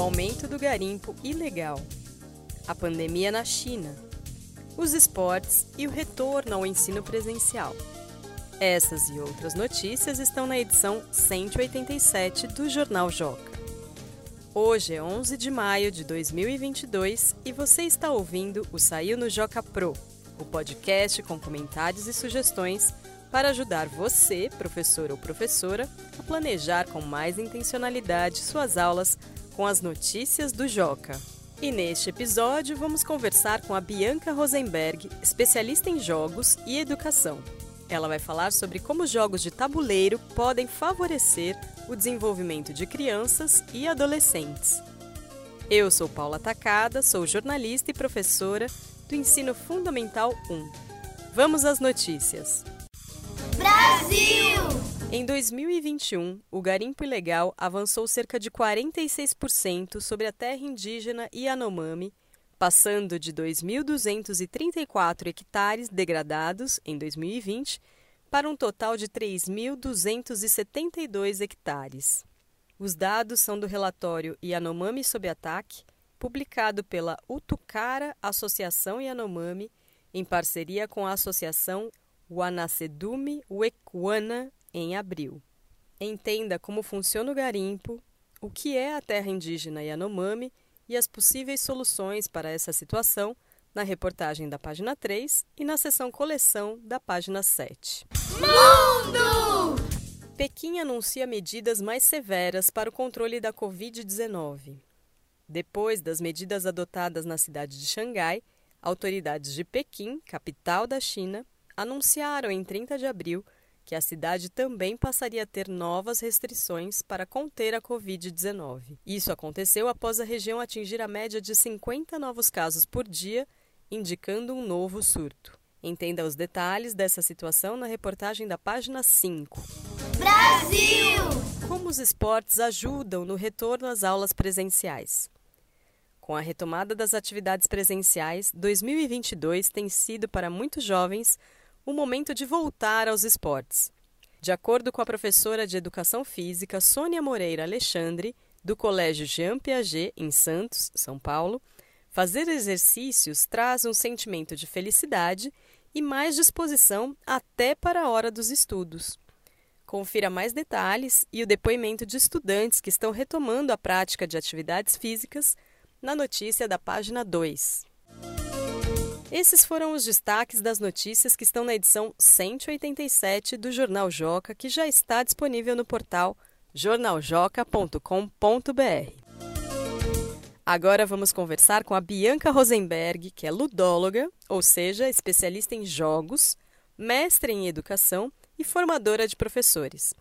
o aumento do garimpo ilegal, a pandemia na China, os esportes e o retorno ao ensino presencial. Essas e outras notícias estão na edição 187 do Jornal Joca. Hoje é 11 de maio de 2022 e você está ouvindo o Saiu no Joca Pro, o podcast com comentários e sugestões para ajudar você, professor ou professora, a planejar com mais intencionalidade suas aulas com as notícias do Joca. E neste episódio vamos conversar com a Bianca Rosenberg, especialista em jogos e educação. Ela vai falar sobre como os jogos de tabuleiro podem favorecer o desenvolvimento de crianças e adolescentes. Eu sou Paula Tacada, sou jornalista e professora do Ensino Fundamental 1. Vamos às notícias. Brasil! Em 2021, o garimpo ilegal avançou cerca de 46% sobre a terra indígena Yanomami, passando de 2.234 hectares degradados em 2020 para um total de 3.272 hectares. Os dados são do relatório Yanomami sob ataque, publicado pela Utucara Associação Yanomami, em parceria com a Associação Wanasedume Wekwana, em abril. Entenda como funciona o garimpo, o que é a terra indígena Yanomami e as possíveis soluções para essa situação na reportagem da página 3 e na seção coleção da página 7. Mundo! Pequim anuncia medidas mais severas para o controle da Covid-19. Depois das medidas adotadas na cidade de Xangai, autoridades de Pequim, capital da China, anunciaram em 30 de abril que a cidade também passaria a ter novas restrições para conter a Covid-19. Isso aconteceu após a região atingir a média de 50 novos casos por dia, indicando um novo surto. Entenda os detalhes dessa situação na reportagem da página 5. Brasil! Como os esportes ajudam no retorno às aulas presenciais? Com a retomada das atividades presenciais, 2022 tem sido para muitos jovens o momento de voltar aos esportes. De acordo com a professora de Educação Física Sônia Moreira Alexandre, do Colégio Jean Piaget, em Santos, São Paulo, fazer exercícios traz um sentimento de felicidade e mais disposição até para a hora dos estudos. Confira mais detalhes e o depoimento de estudantes que estão retomando a prática de atividades físicas na notícia da página 2. Esses foram os destaques das notícias que estão na edição 187 do Jornal Joca, que já está disponível no portal jornaljoca.com.br. Agora vamos conversar com a Bianca Rosenberg, que é ludóloga, ou seja, especialista em jogos, mestre em educação e formadora de professores.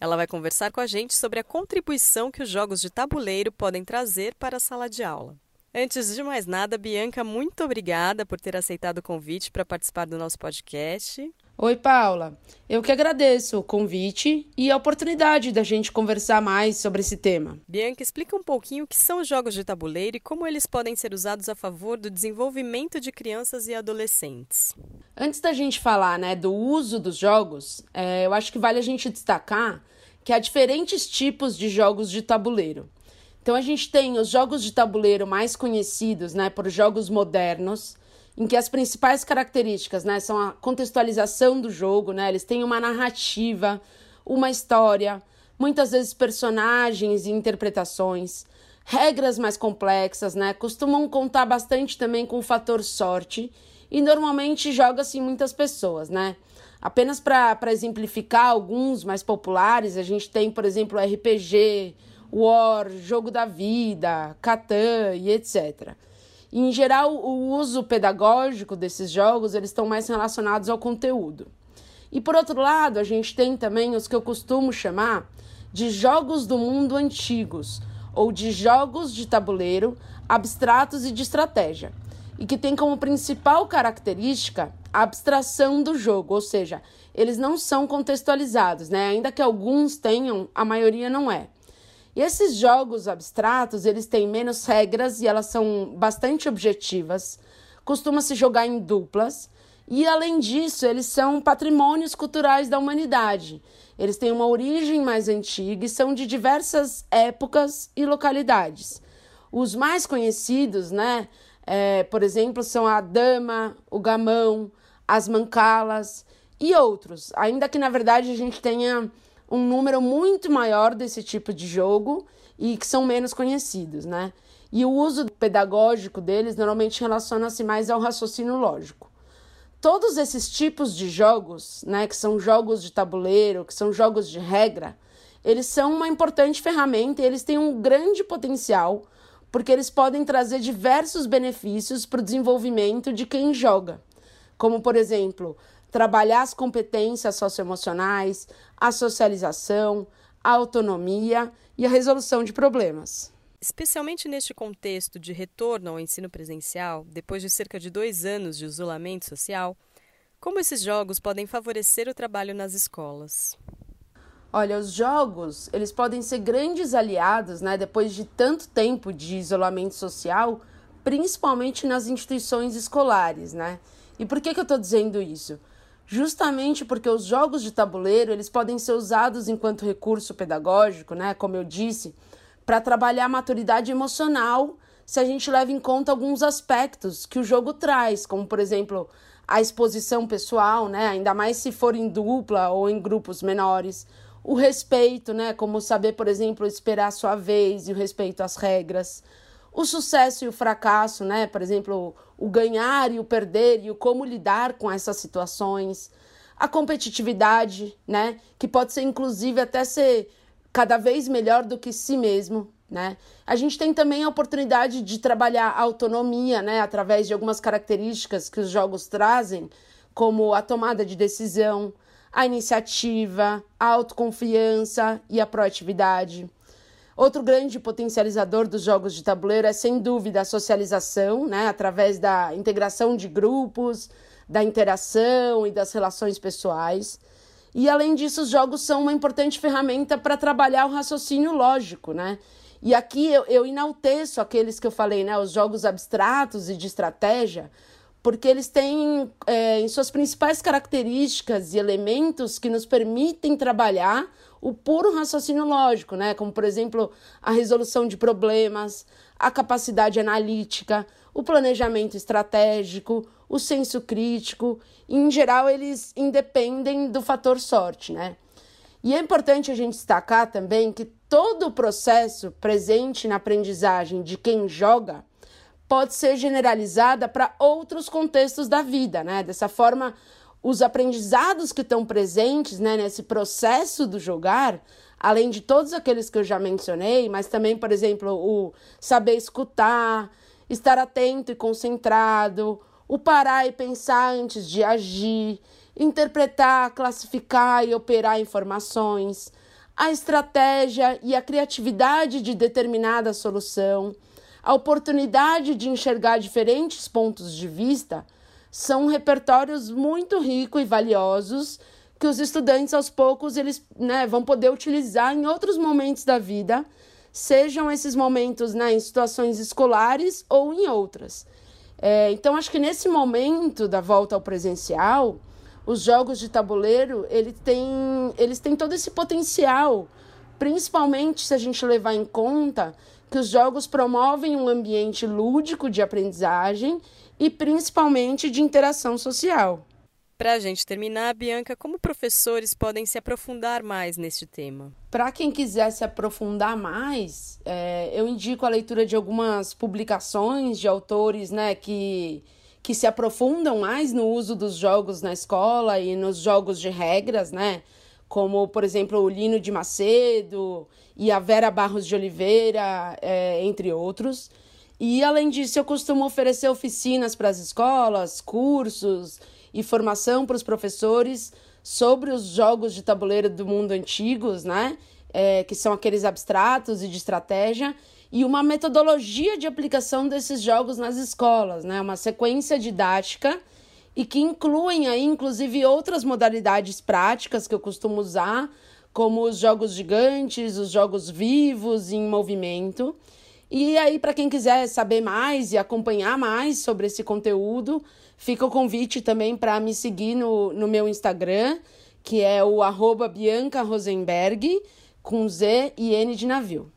Ela vai conversar com a gente sobre a contribuição que os jogos de tabuleiro podem trazer para a sala de aula. Antes de mais nada, Bianca, muito obrigada por ter aceitado o convite para participar do nosso podcast. Oi, Paula. Eu que agradeço o convite e a oportunidade da gente conversar mais sobre esse tema. Bianca, explica um pouquinho o que são os jogos de tabuleiro e como eles podem ser usados a favor do desenvolvimento de crianças e adolescentes. Antes da gente falar né, do uso dos jogos, é, eu acho que vale a gente destacar que há diferentes tipos de jogos de tabuleiro. Então a gente tem os jogos de tabuleiro mais conhecidos, né, por jogos modernos, em que as principais características, né, são a contextualização do jogo, né, eles têm uma narrativa, uma história, muitas vezes personagens e interpretações, regras mais complexas, né, costumam contar bastante também com o fator sorte e normalmente joga-se muitas pessoas, né. Apenas para exemplificar alguns mais populares, a gente tem, por exemplo, o RPG, War, Jogo da Vida, Catan e etc. Em geral, o uso pedagógico desses jogos eles estão mais relacionados ao conteúdo. E por outro lado, a gente tem também os que eu costumo chamar de jogos do mundo antigos, ou de jogos de tabuleiro abstratos e de estratégia, e que tem como principal característica a abstração do jogo, ou seja, eles não são contextualizados, né? Ainda que alguns tenham, a maioria não é. E esses jogos abstratos, eles têm menos regras e elas são bastante objetivas. Costuma se jogar em duplas e além disso, eles são patrimônios culturais da humanidade. Eles têm uma origem mais antiga e são de diversas épocas e localidades. Os mais conhecidos, né? É, por exemplo, são a dama, o gamão, as mancalas e outros. Ainda que na verdade a gente tenha um número muito maior desse tipo de jogo e que são menos conhecidos, né? E o uso pedagógico deles normalmente relaciona-se mais ao raciocínio lógico. Todos esses tipos de jogos, né, que são jogos de tabuleiro, que são jogos de regra, eles são uma importante ferramenta e eles têm um grande potencial, porque eles podem trazer diversos benefícios para o desenvolvimento de quem joga, como, por exemplo, trabalhar as competências socioemocionais, a socialização, a autonomia e a resolução de problemas. Especialmente neste contexto de retorno ao ensino presencial, depois de cerca de dois anos de isolamento social, como esses jogos podem favorecer o trabalho nas escolas? Olha, os jogos, eles podem ser grandes aliados, né, depois de tanto tempo de isolamento social, principalmente nas instituições escolares, né? E por que, que eu estou dizendo isso? Justamente porque os jogos de tabuleiro, eles podem ser usados enquanto recurso pedagógico, né, como eu disse, para trabalhar a maturidade emocional, se a gente leva em conta alguns aspectos que o jogo traz, como por exemplo, a exposição pessoal, né, ainda mais se for em dupla ou em grupos menores, o respeito, né? Como saber, por exemplo, esperar a sua vez e o respeito às regras. O sucesso e o fracasso, né? Por exemplo, o ganhar e o perder e o como lidar com essas situações. A competitividade, né? Que pode ser, inclusive, até ser cada vez melhor do que si mesmo, né? A gente tem também a oportunidade de trabalhar a autonomia, né? Através de algumas características que os jogos trazem, como a tomada de decisão, a iniciativa, a autoconfiança e a proatividade. Outro grande potencializador dos jogos de tabuleiro é, sem dúvida, a socialização, né, através da integração de grupos, da interação e das relações pessoais. E, além disso, os jogos são uma importante ferramenta para trabalhar o raciocínio lógico, né? E aqui eu, eu enalteço aqueles que eu falei, né, os jogos abstratos e de estratégia, porque eles têm é, em suas principais características e elementos que nos permitem trabalhar o puro raciocínio lógico, né? Como, por exemplo, a resolução de problemas, a capacidade analítica, o planejamento estratégico, o senso crítico. Em geral, eles independem do fator sorte, né? E é importante a gente destacar também que todo o processo presente na aprendizagem de quem joga pode ser generalizada para outros contextos da vida, né? Dessa forma, os aprendizados que estão presentes né, nesse processo do jogar, além de todos aqueles que eu já mencionei, mas também, por exemplo, o saber escutar, estar atento e concentrado, o parar e pensar antes de agir, interpretar, classificar e operar informações, a estratégia e a criatividade de determinada solução a oportunidade de enxergar diferentes pontos de vista são repertórios muito ricos e valiosos que os estudantes aos poucos eles né, vão poder utilizar em outros momentos da vida, sejam esses momentos né, em situações escolares ou em outras. É, então acho que nesse momento da volta ao presencial, os jogos de tabuleiro ele tem, eles têm todo esse potencial, principalmente se a gente levar em conta que os jogos promovem um ambiente lúdico de aprendizagem e principalmente de interação social. Para a gente terminar, Bianca, como professores podem se aprofundar mais neste tema? Para quem quiser se aprofundar mais, é, eu indico a leitura de algumas publicações de autores né, que, que se aprofundam mais no uso dos jogos na escola e nos jogos de regras, né? Como, por exemplo, o Lino de Macedo e a Vera Barros de Oliveira, é, entre outros. E, além disso, eu costumo oferecer oficinas para as escolas, cursos e formação para os professores sobre os jogos de tabuleiro do mundo antigos, né? É, que são aqueles abstratos e de estratégia, e uma metodologia de aplicação desses jogos nas escolas, né? Uma sequência didática e que incluem aí, inclusive, outras modalidades práticas que eu costumo usar, como os jogos gigantes, os jogos vivos em movimento. E aí, para quem quiser saber mais e acompanhar mais sobre esse conteúdo, fica o convite também para me seguir no, no meu Instagram, que é o arroba Bianca Rosenberg, com Z e N de navio.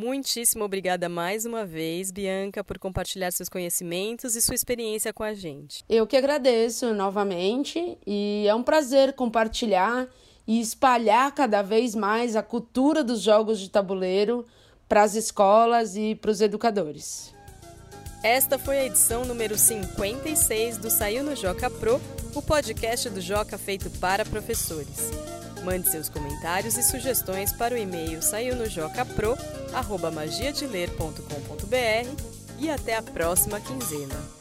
Muitíssimo obrigada mais uma vez, Bianca, por compartilhar seus conhecimentos e sua experiência com a gente. Eu que agradeço novamente e é um prazer compartilhar e espalhar cada vez mais a cultura dos jogos de tabuleiro para as escolas e para os educadores. Esta foi a edição número 56 do Saiu no Joca Pro, o podcast do Joca feito para professores. Mande seus comentários e sugestões para o e-mail saiunojocapro@magiadeler.com.br e até a próxima quinzena.